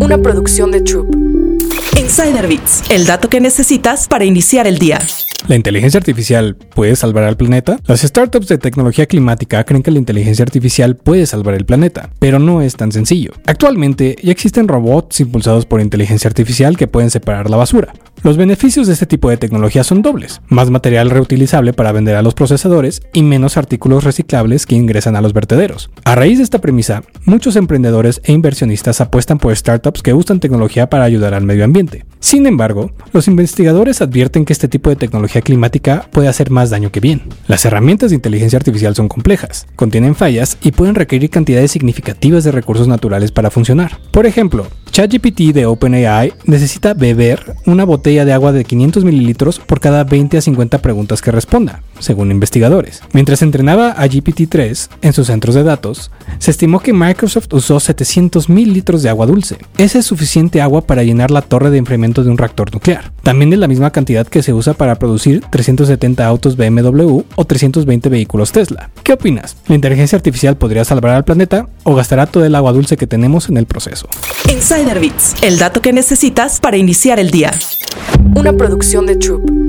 una producción de Troop. Insider Bits, el dato que necesitas para iniciar el día. ¿La inteligencia artificial puede salvar al planeta? Las startups de tecnología climática creen que la inteligencia artificial puede salvar el planeta, pero no es tan sencillo. Actualmente ya existen robots impulsados por inteligencia artificial que pueden separar la basura. Los beneficios de este tipo de tecnología son dobles, más material reutilizable para vender a los procesadores y menos artículos reciclables que ingresan a los vertederos. A raíz de esta premisa, muchos emprendedores e inversionistas apuestan por startups que usan tecnología para ayudar al medio ambiente. Sin embargo, los investigadores advierten que este tipo de tecnología climática puede hacer más daño que bien. Las herramientas de inteligencia artificial son complejas, contienen fallas y pueden requerir cantidades significativas de recursos naturales para funcionar. Por ejemplo, ChatGPT de OpenAI necesita beber una botella de agua de 500 mililitros por cada 20 a 50 preguntas que responda, según investigadores. Mientras entrenaba a GPT-3 en sus centros de datos, se estimó que Microsoft usó 700 mil litros de agua dulce. Esa es suficiente agua para llenar la torre de enfriamiento de un reactor nuclear. También es la misma cantidad que se usa para producir 370 autos BMW o 320 vehículos Tesla. ¿Qué opinas? ¿La inteligencia artificial podría salvar al planeta o gastará todo el agua dulce que tenemos en el proceso? Insider Bits, el dato que necesitas para iniciar el día. Una producción de Troop.